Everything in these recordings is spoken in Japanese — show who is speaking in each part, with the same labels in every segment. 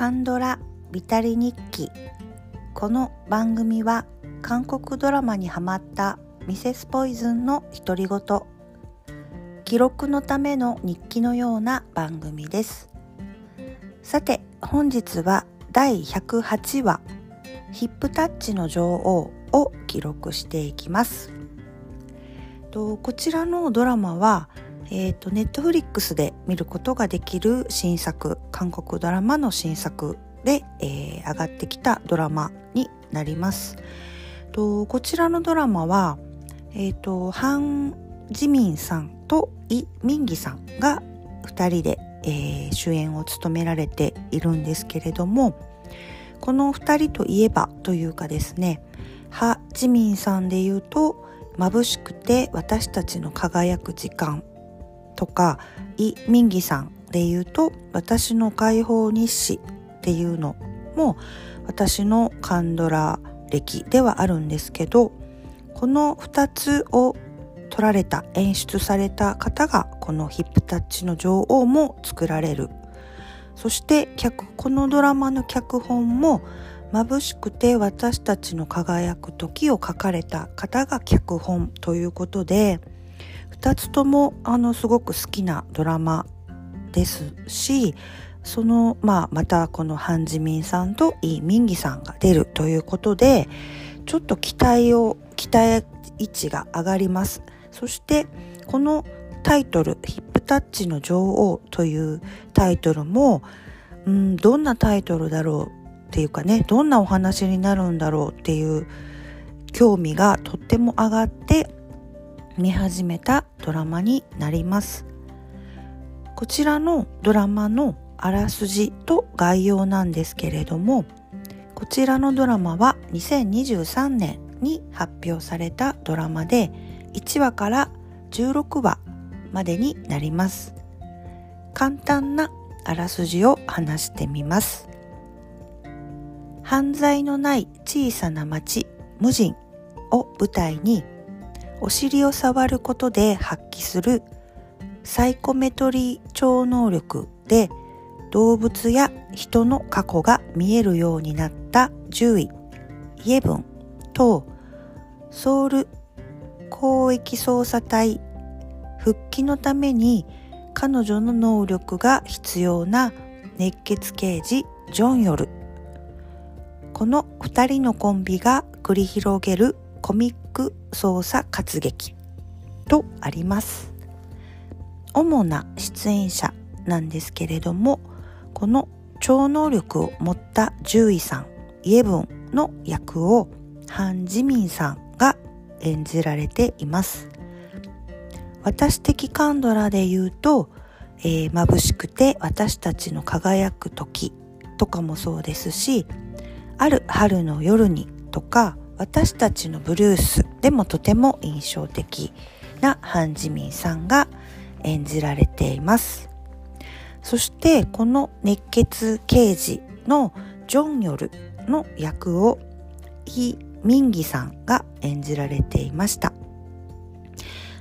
Speaker 1: カンドラビタリ日記。この番組は韓国ドラマにハマったミセスポイズンの独り言。記録のための日記のような番組です。さて本日は第108話ヒップタッチの女王を記録していきます。とこちらのドラマはえーと、ネットフリックスで見ることができる新作韓国ドラマの新作で、えー、上がってきたドラマになります。とこちらのドラマは、えーと、ハン・ジミンさんとイ・ミンギさんが2人で、えー、主演を務められているんですけれどもこの2人といえばというかですねハ・ジミンさんで言うと眩しくて私たちの輝く時間とかイ・ミンギさんで言うと私の解放日誌っていうのも私のカンドラ歴ではあるんですけどこの2つを撮られた演出された方がこのヒップタッチの女王も作られる。そしてこのドラマの脚本も眩しくて私たちの輝く時を書かれた方が脚本ということで2つともあのすごく好きなドラマですしその、まあ、またこのハン・ジミンさんとイ・ミンギさんが出るということでちょっと期待を期待位置が上がります。そしてこのタイトル「ヒップタッチの女王」というタイトルも、うん、どんなタイトルだろうっていうかねどんなお話になるんだろうっていう興味がとっても上がって見始めたドラマになります。こちらのドラマのあらすじと概要なんですけれどもこちらのドラマは2023年に発表されたドラマで1話から16話までになります。簡単なあらすじを話してみます。犯罪のない小さな町無人を舞台にお尻を触ることで発揮するサイコメトリー超能力で動物や人の過去が見えるようになった獣医イエブンとソウル広域捜査隊復帰のために彼女の能力が必要な熱血刑事ジョンヨル。この2人のコンビが繰り広げるコミック捜査活劇とあります。主な出演者なんですけれどもこの超能力を持った獣医さんイエブンの役をハン・ジミンさんが演じられています。私的カンドラで言うと、えー、眩しくて私たちの輝く時とかもそうですしある春の夜にとか私たちのブルースでもとても印象的なハン・ジミンさんが演じられています。そしてこの熱血刑事のジョンヨルの役をイ・ミンギさんが演じられていました。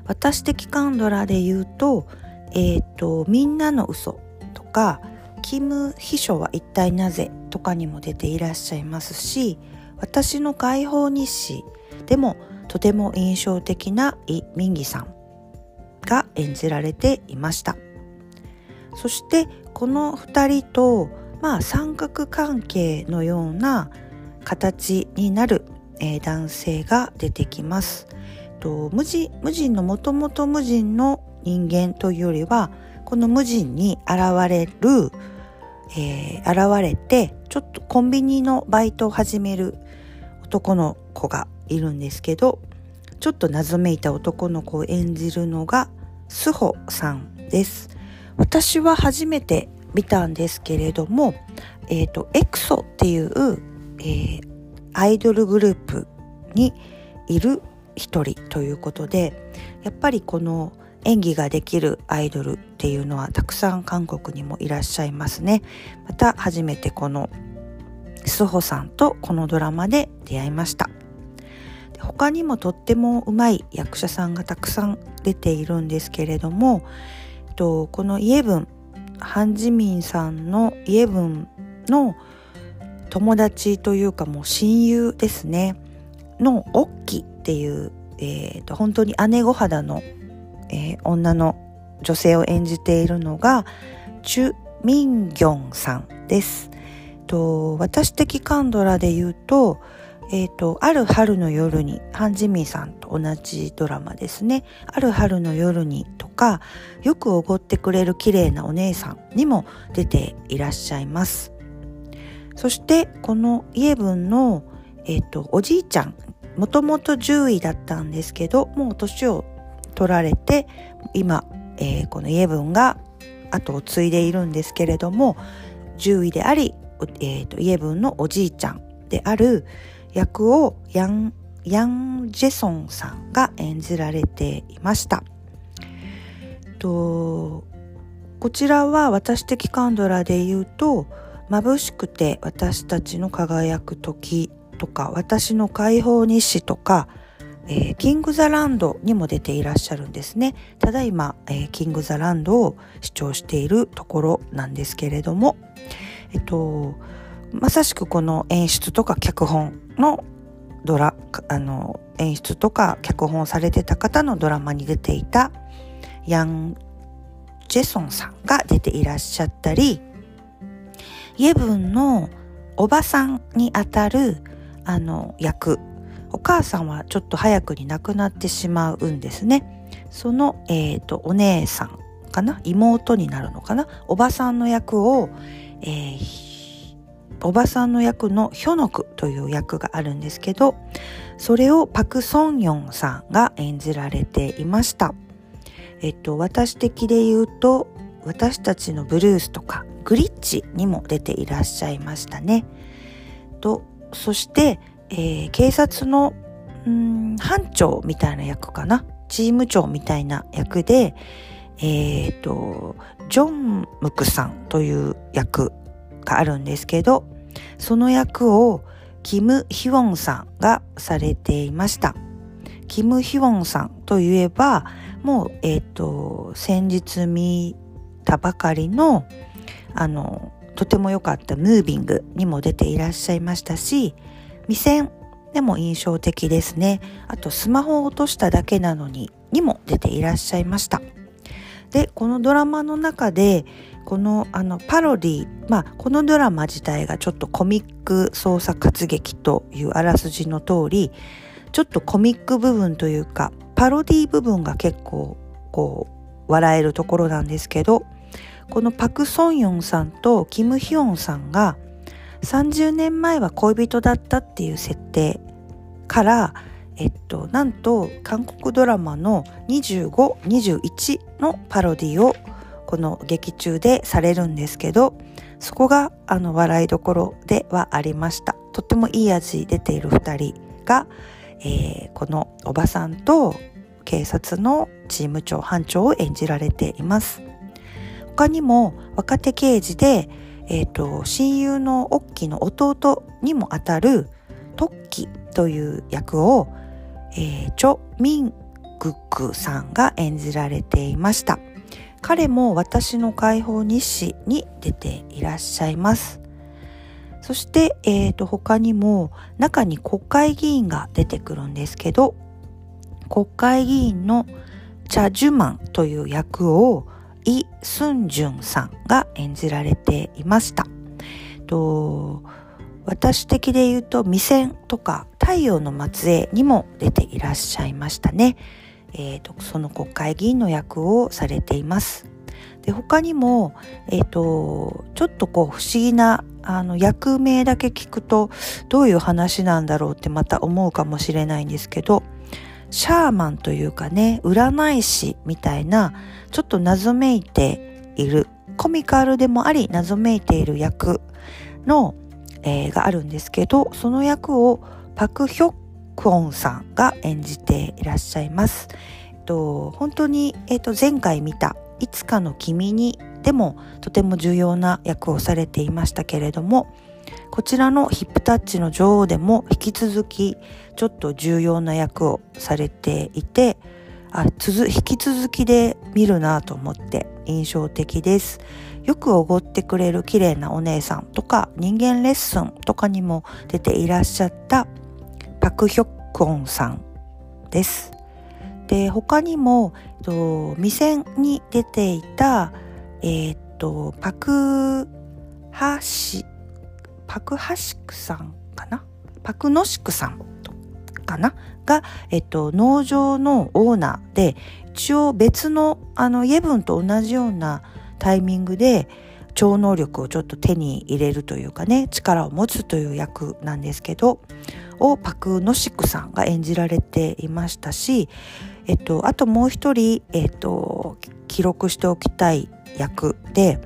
Speaker 1: 私的カンドラで言うと、えっ、ー、と、みんなの嘘とか、キム秘書は一体なぜとかにも出ていらっしゃいますし、私の解放日誌でもとても印象的なイ・ミンギさんが演じられていましたそしてこの2人とまあ三角関係のような形になる、えー、男性が出てきます。と無人無人のもともと無人の人間というよりはこの無人に現れる、えー、現れてちょっとコンビニのバイトを始める男の子がいるんですけどちょっと謎めいた男の子を演じるのがスホさんです私は初めて見たんですけれども、え、ー、と、エクソっていう、えー、アイドルグループにいる一人ということで、やっぱりこの演技ができるアイドルっていうのはたくさん韓国にもいらっしゃいますね。また初めてこのスホさんとこのドラマで出会いました他にもとってもうまい役者さんがたくさん出ているんですけれどもこのイエブンハン・ジミンさんのイエブンの友達というかもう親友ですねのオッキっていう、えーと、本当に姉御肌の、えー、女の女性を演じているのがチュ・ミンギョンさんです。と私的カンドラで言うと,、えーと、ある春の夜にハン・ジミンさんと同じドラマですね「ある春の夜に」とかよくおごってくれる綺麗なお姉さんにも出ていらっしゃいます。そしてこのイエブンの、えーと、おじいちゃんもともと10位だったんですけどもう年を取られて今、えー、このイエブンが後を継いでいるんですけれども10位であり、えーと、イエブンのおじいちゃんである役をヤン・ヤン・ジェソンさんが演じられていました。とこちらは私的カンドラで言うと眩しくて私たちの輝く時とか私の解放日誌とか、えー、キング・ザ・ランドにも出ていらっしゃるんですねただいま、えー、キング・ザ・ランドを視聴しているところなんですけれどもえっとまさしくこの演出とか脚本のドラあの演出とか脚本されてた方のドラマに出ていたヤン・ジェソンさんが出ていらっしゃったりイエブンのおばさんにあたるあの役お母さんはちょっと早くに亡くなってしまうんですね。その、えーと、お姉さんかな？妹になるのかな？おばさんの役を、えー、おばさんの役のヒョノクという役があるんですけどそれをパク・ソンヨンさんが演じられていましたえっと私的で言うと私たちのブルースとかグリッチにも出ていらっしゃいましたね。とそして、えー、警察の班長みたいな役かな？チーム長みたいな役で、えーと、ジョン・ムクさんという役があるんですけどその役をキム・ヒウォンさんがされていました。キム・ヒウォンさんといえばもう、えっ、ー、と先日見たばかりのあのとても良かったムービングにも出ていらっしゃいましたし未線でも印象的ですねあとスマホを落としただけなのににも出ていらっしゃいましたでこのドラマの中でこのあのパロディまあこのドラマ自体がちょっとコミック捜査活劇というあらすじの通りちょっとコミック部分というかパロディ部分が結構こう笑えるところなんですけどこのパク・ソンヨンさんとキム・ヒョンさんが30年前は恋人だったっていう設定からえっとなんと韓国ドラマの2521のパロディをこの劇中でされるんですけどそこがあの笑いどころではありました。とってもいい味出ている2人が、えー、このおばさんと警察のチーム長班長を演じられています。他にも若手刑事で、えーと、親友のオッキーの弟にもあたるトッキという役を、えー、チョ・ミングクさんが演じられていました彼も私の解放日誌に出ていらっしゃいますそして、えーと他にも中に国会議員が出てくるんですけど国会議員のチャ・ジュマンという役をイ・スンジュンさんが演じられていました。と私的で言うと未線とか太陽の末裔にも出ていらっしゃいましたね。えーと、その国会議員の役をされています。で他にも、えーと、ちょっとこう不思議なあの役名だけ聞くとどういう話なんだろうってまた思うかもしれないんですけどシャーマンというかね占い師みたいなちょっと謎めいているコミカルでもあり謎めいている役の、えー、があるんですけどその役をパク・ヒョクオンさんが演じていらっしゃいます。えっと、本当に、えっと、前回見た「いつかの君に」でもとても重要な役をされていましたけれどもこちらのヒップタッチの女王でも引き続きちょっと重要な役をされていてあ続引き続きで見るなと思って印象的ですよくおごってくれる綺麗なお姉さんとか人間レッスンとかにも出ていらっしゃったパク・ヒョクオンさんです。で他にも、えっと、未選に出ていた、えー、っとパク・ハシパク・ハシクさんかな？パク・ノシクさんかな？が、えっと、農場のオーナーで一応別のあのイェブンと同じようなタイミングで超能力をちょっと手に入れるというかね力を持つという役なんですけどをパク・ノシクさんが演じられていましたし、えっと、あともう一人、えっと、記録しておきたい役で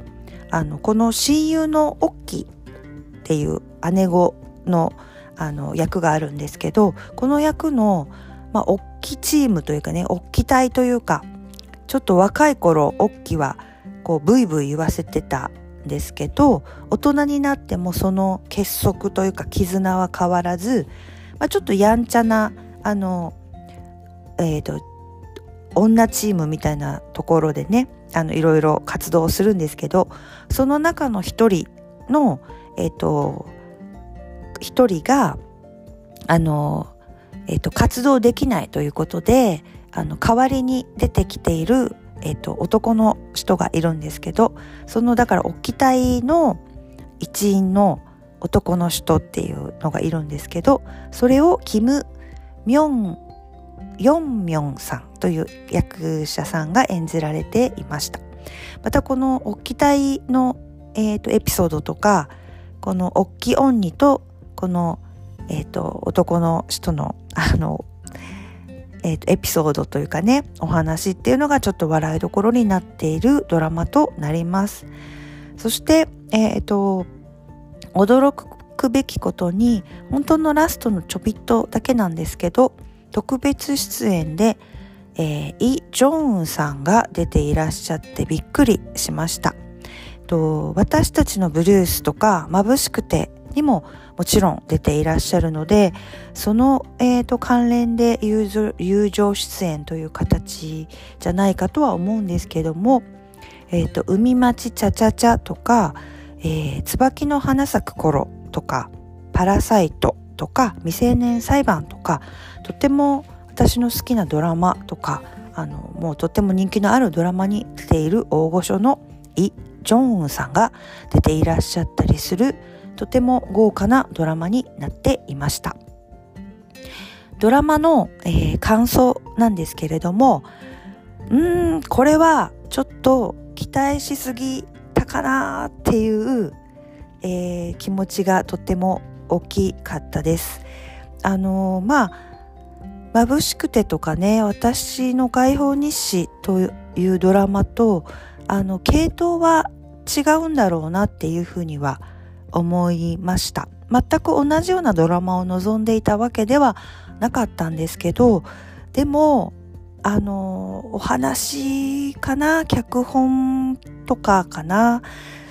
Speaker 1: あのこの親友のオッキーっていう姉子のあの役があるんですけどこの役の、まあ、おっきチームというかねおっき隊というかちょっと若い頃おっきはこうブイブイ言わせてたんですけど大人になってもその結束というか絆は変わらず、まあ、ちょっとやんちゃなあのえっ、ー、と女チームみたいなところでねあのいろいろ活動をするんですけどその中の一人のえっ、ー、と一人が、あの、えっ、と、活動できないということで、あの、代わりに出てきている、えっ、と、男の人がいるんですけど、その、だから、置き体の一員の男の人っていうのがいるんですけど、それをキム・ミョン、ヨンミョンさんという役者さんが演じられていました。またこの置き体の、えーと、エピソードとか、このおっきオンニとこの、えっ、と、男の人の、あの、え、ー、と、エピソードというかね、お話っていうのがちょっと笑いどころになっているドラマとなります。そして、え、ー、と、驚くべきことに、本当のラストのちょびっとだけなんですけど、特別出演で、えー、イ・ジョンウンさんが出ていらっしゃってびっくりしました。と私たちのブルースとか眩しくてにももちろん出ていらっしゃるのでその、えーと、関連で友情出演という形じゃないかとは思うんですけども「えーと、海町ちゃちゃちゃ」とか、えー「椿の花咲く頃」とか「パラサイト」とか「未成年裁判」とかとても私の好きなドラマとかあのもうとっても人気のあるドラマに出ている大御所のイ・ジョンウンさんが出ていらっしゃったりするとても豪華なドラマになっていました。ドラマの、えー、感想なんですけれども、うーん、これはちょっと期待しすぎたかなっていう、えー、気持ちがとっても大きかったです。あのー、まあ、眩しくてとかね、私の解放日誌というドラマと、あの、系統は違うんだろうなっていうふうには思いました。全く同じようなドラマを望んでいたわけではなかったんですけどでもあのお話かな脚本とかかな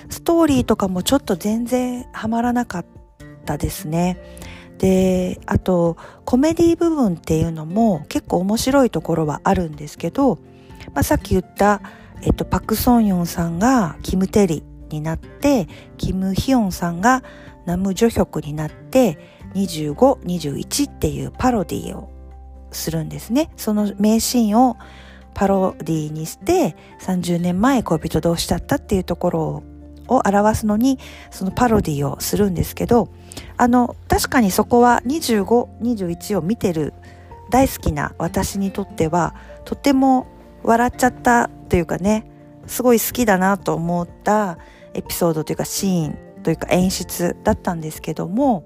Speaker 1: ストーリーとかもちょっと全然ハマらなかったですね。であとコメディ部分っていうのも結構面白いところはあるんですけど、まあ、さっき言った、えっと、パク・ソンヨンさんがキム・テリ。になってキム・ヒヨンさんがナム・ジョヒョクになって2521っていうパロディをするんですね。その名シーンをパロディにして30年前恋人同士だったっていうところを表すのにそのパロディをするんですけどあの確かにそこは2521を見てる大好きな私にとってはとても笑っちゃったというかねすごい好きだなと思ったエピソードというかシーンというか演出だったんですけども、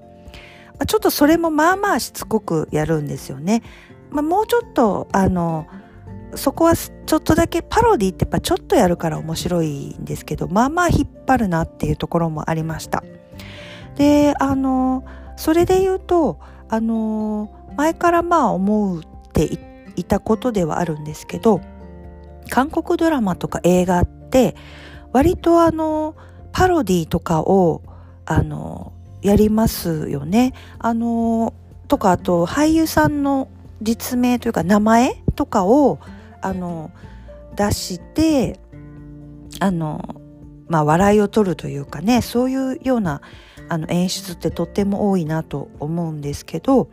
Speaker 1: ちょっとそれもまあまあしつこくやるんですよね。まあ、もうちょっとあのそこはちょっとだけパロディってやっぱちょっとやるから面白いんですけどまあまあ引っ張るなっていうところもありました。であのそれで言うとあの前からまあ思っていたことではあるんですけど韓国ドラマとか映画って割とあのパロディとかをあのやりますよね。あのとかあと俳優さんの実名というか名前とかをあの出してあのまあ笑いを取るというかねそういうようなあの演出ってとっても多いなと思うんですけど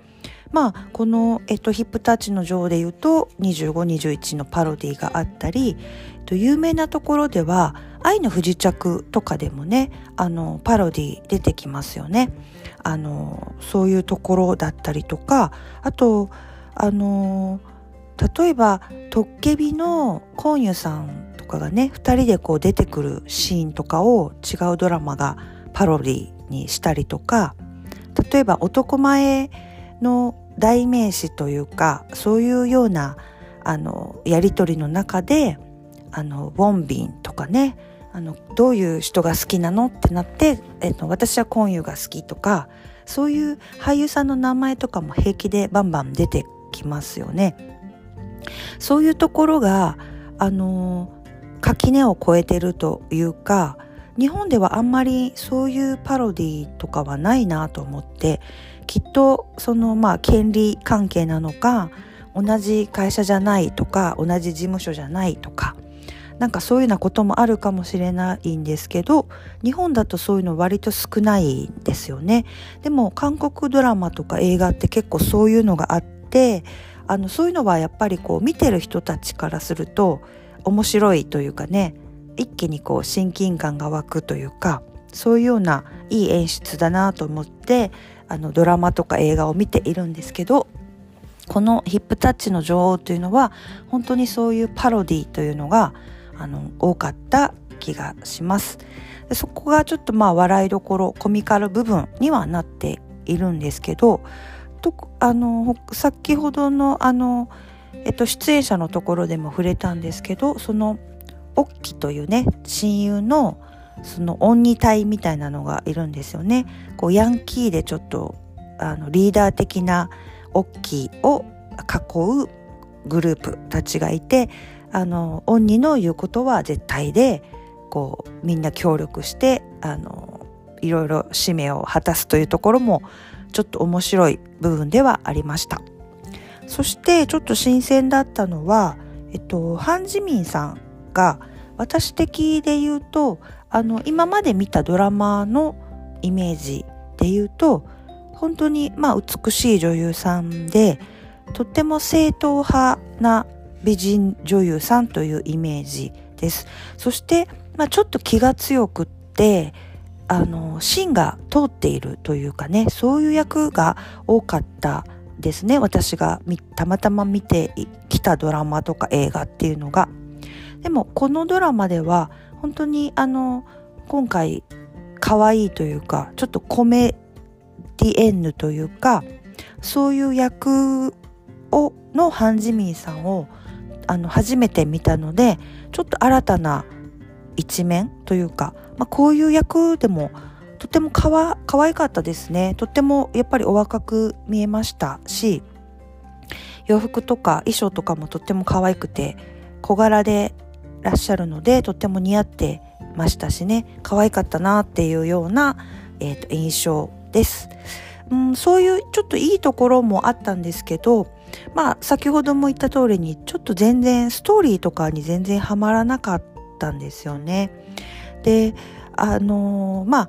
Speaker 1: まあこの、えっと、ヒップタッチの女王で言うと2521のパロディがあったりと有名なところでは「愛の不時着」とかでもねあのパロディ出てきますよね。あのそういうところだったりとかあとあの例えば「トッケビ」のコンユさんとかがね2人でこう出てくるシーンとかを違うドラマがパロディにしたりとか例えば男前の代名詞というかそういうようなあのやり取りの中であのウォンビンとかねあのどういう人が好きなのってなって、えっと、私はコンユが好きとかそういう俳優さんの名前とかも平気でバンバン出てきますよね。そういうところがあの垣根を越えてるというか日本ではあんまりそういうパロディとかはないなと思ってきっとそのまあ権利関係なのか同じ会社じゃないとか同じ事務所じゃないとかなんかそういうようなこともあるかもしれないんですけど日本だとそういうの割と少ないんですよね。でも韓国ドラマとか映画って結構そういうのがあってあのそういうのはやっぱりこう見てる人たちからすると面白いというかね一気にこう親近感が湧くというかそういうようないい演出だなと思ってあのドラマとか映画を見ているんですけどこのヒップタッチの女王というのは本当にそういうパロディというのがあの多かった気がしますでそこがちょっとまあ笑いどころコミカル部分にはなっているんですけどとあの先ほどのあの、えっと、出演者のところでも触れたんですけどそのオッキというね親友のその鬼隊みたいなのがいるんですよね。こうヤンキーでちょっとあのリーダー的なオッキーを囲うグループたちがいてあの鬼の言うことは絶対でこうみんな協力してあのいろいろ使命を果たすというところもちょっと面白い部分ではありました。そしてちょっと新鮮だったのは、えっと、ハン・ジミンさんが私的で言うとあの今まで見たドラマのイメージで言うと本当にまあ美しい女優さんでとっても正統派な美人女優さんというイメージです。そして、まあ、ちょっと気が強くってあの芯が通っているというかねそういう役が多かったですね私がたまたま見てきたドラマとか映画っていうのが。でもこのドラマでは本当にあの今回可愛いというかちょっとコメディエンヌというかそういう役をのハン・ジミンさんをあの初めて見たのでちょっと新たな一面というか、まあ、こういう役でもとてもかわ可愛かったですね。とってもやっぱりお若く見えましたし洋服とか衣装とかもとっても可愛くて小柄でらっしゃるのでとっても似合ってましたしね。可愛かったなっていうような、えーと、印象です、うん、そういうちょっといいところもあったんですけどまあ先ほども言った通りにちょっと全然ストーリーとかに全然ハマらなかったんですよね。であのー、まあ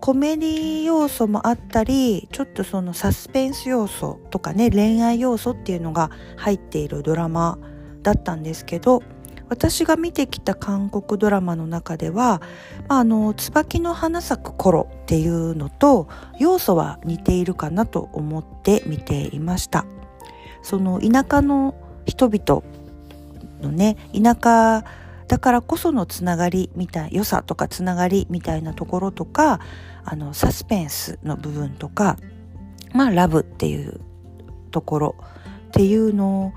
Speaker 1: コメディ要素もあったりちょっとそのサスペンス要素とかね恋愛要素っていうのが入っているドラマだったんですけど私が見てきた韓国ドラマの中では「あの椿の花咲く頃」っていうのと要素は似ているかなと思って見ていました。その田舎の人々のね田舎だからこそのつながりみたい良さとかつながりみたいなところとかあのサスペンスの部分とかまあラブっていうところっていうの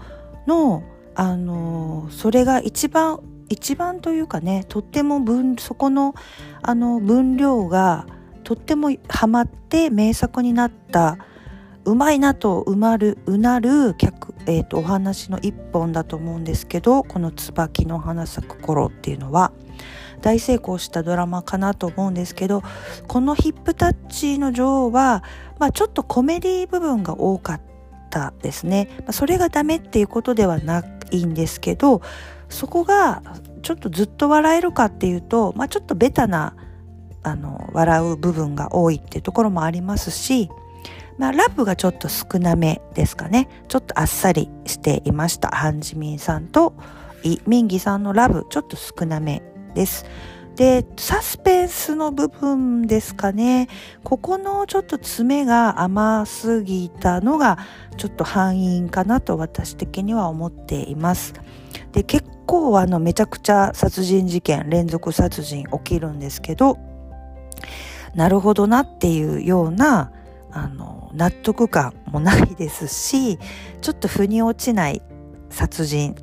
Speaker 1: のあのそれが一番一番というかねとっても分そこのあの分量がとってもハマって名作になったうまいなとうまるうなる客、えーと、お話の一本だと思うんですけどこの「椿の花咲く頃」っていうのは大成功したドラマかなと思うんですけどこの「ヒップタッチの女王は」まあ、ちょっとコメディ部分が多かったですね。それがダメっていうことではなくいいんですけどそこがちょっとずっと笑えるかっていうと、まあ、ちょっとベタなあの笑う部分が多いっていうところもありますし、まあ、ラブがちょっと少なめですかねちょっとあっさりしていましたハンジミンさんとイ・ミンギさんのラブちょっと少なめです。で、サスペンスの部分ですかね。ここのちょっと爪が甘すぎたのがちょっと敗因かなと私的には思っています。で、結構あのめちゃくちゃ殺人事件、連続殺人起きるんですけど、なるほどなっていうようなあの納得感もないですし、ちょっと腑に落ちない殺人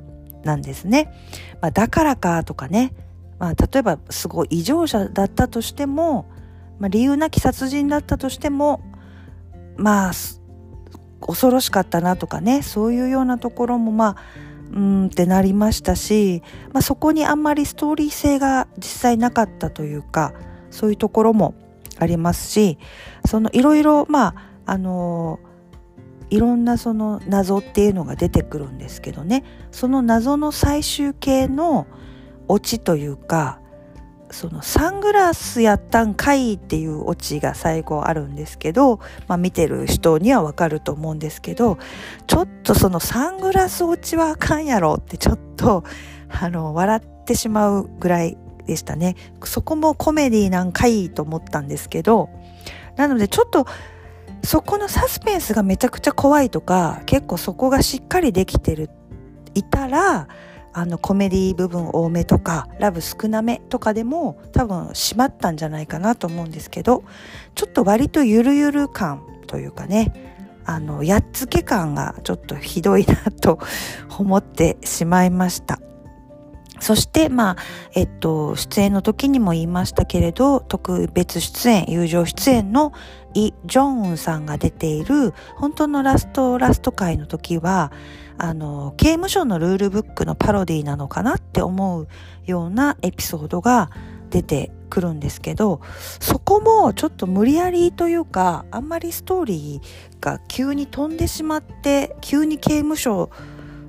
Speaker 1: なんですね。まあ、だからかとかね、まあ、例えばすごい異常者だったとしても、まあ、理由なき殺人だったとしてもまあ恐ろしかったなとかねそういうようなところもまあうんってなりましたし、まあ、そこにあんまりストーリー性が実際なかったというかそういうところもありますしそのいろいろまああのいろんなその謎っていうのが出てくるんですけどね。その謎の最終形のオチというかそのサングラスやったんかいっていうオチが最後あるんですけど、まあ見てる人にはわかると思うんですけど、ちょっとそのサングラスオチはあかんやろってちょっと、あの、笑ってしまうぐらいでしたね。そこもコメディなんかいと思ったんですけど、なのでちょっと、そこのサスペンスがめちゃくちゃ怖いとか、結構そこがしっかりできてる、いたら、あのコメディ部分多めとかラブ少なめとかでも多分閉まったんじゃないかなと思うんですけどちょっと割とゆるゆる感というかねあのやっつけ感がちょっとひどいなと思ってしまいました。そして、まあ、えっと、出演の時にも言いましたけれど、特別出演、友情出演のイ・ジョンウンさんが出ている、本当のラストラスト回の時は、あの、刑務所のルールブックのパロディなのかなって思うようなエピソードが出てくるんですけど、そこもちょっと無理やりというか、あんまりストーリーが急に飛んでしまって、急に刑務所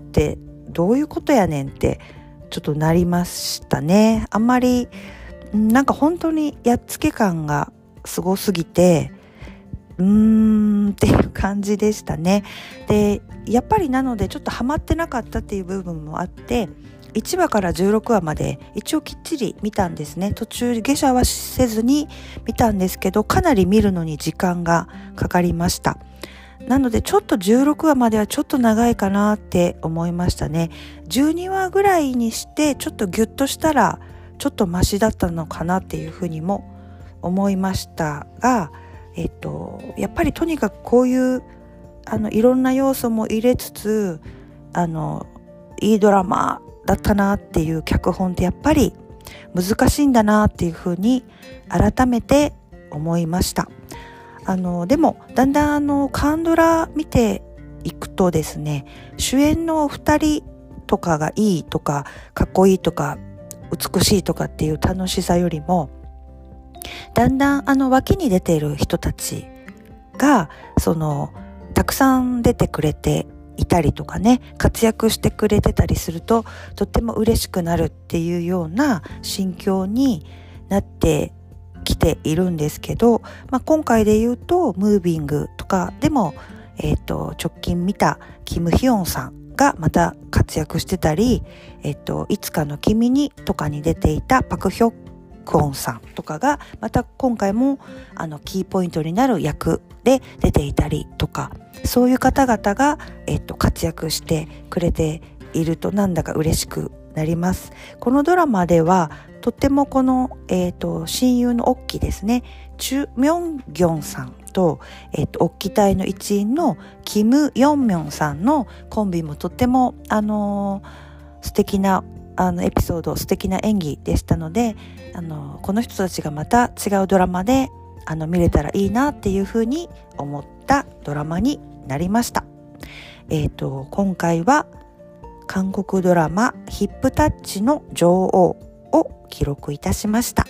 Speaker 1: ってどういうことやねんってちょっとなりましたね。あんまり、なんか本当にやっつけ感がすごすぎて、うーんっていう感じでしたね。で、やっぱりなのでちょっとハマってなかったっていう部分もあって、1話から16話まで一応きっちり見たんですね。途中下車はせずに見たんですけど、かなり見るのに時間がかかりました。なのでちょっと16話まではちょっと長いかなって思いましたね。12話ぐらいにしてちょっとギュッとしたらちょっとマシだったのかなっていうふうにも思いましたが、えっと、やっぱりとにかくこういうあのいろんな要素も入れつつあのいいドラマだったなっていう脚本ってやっぱり難しいんだなっていうふうに改めて思いました。あのでもだんだんあのカンドラ見ていくとですね主演のお二人とかがいいとかかっこいいとか美しいとかっていう楽しさよりもだんだんあの脇に出ている人たちがそのたくさん出てくれていたりとかね活躍してくれてたりするととっても嬉しくなるっていうような心境になってきているんですけど、まあ、今回で言うと、ムービングとかでも、えっ、ー、と、直近見たキム・ヒヨンさんがまた活躍してたり、えっ、と、いつかの君にとかに出ていたパク・ヒョックオンさんとかが、また今回も、あの、キーポイントになる役で出ていたりとか、そういう方々が、えっ、と、活躍してくれているとなんだか嬉しくなります。このドラマではとってもこの、えーと、親友のオッキですねチュ・ミョンギョンさんと,、えーと、オッキ隊の一員のキム・ヨンミョンさんのコンビもとっても、あのー、素敵なあのエピソード素敵な演技でしたので、あの、この人たちがまた違うドラマであの見れたらいいなっていうふうに思ったドラマになりました。えっ、ー、と今回は韓国ドラマヒップタッチの女王を記録いたしました。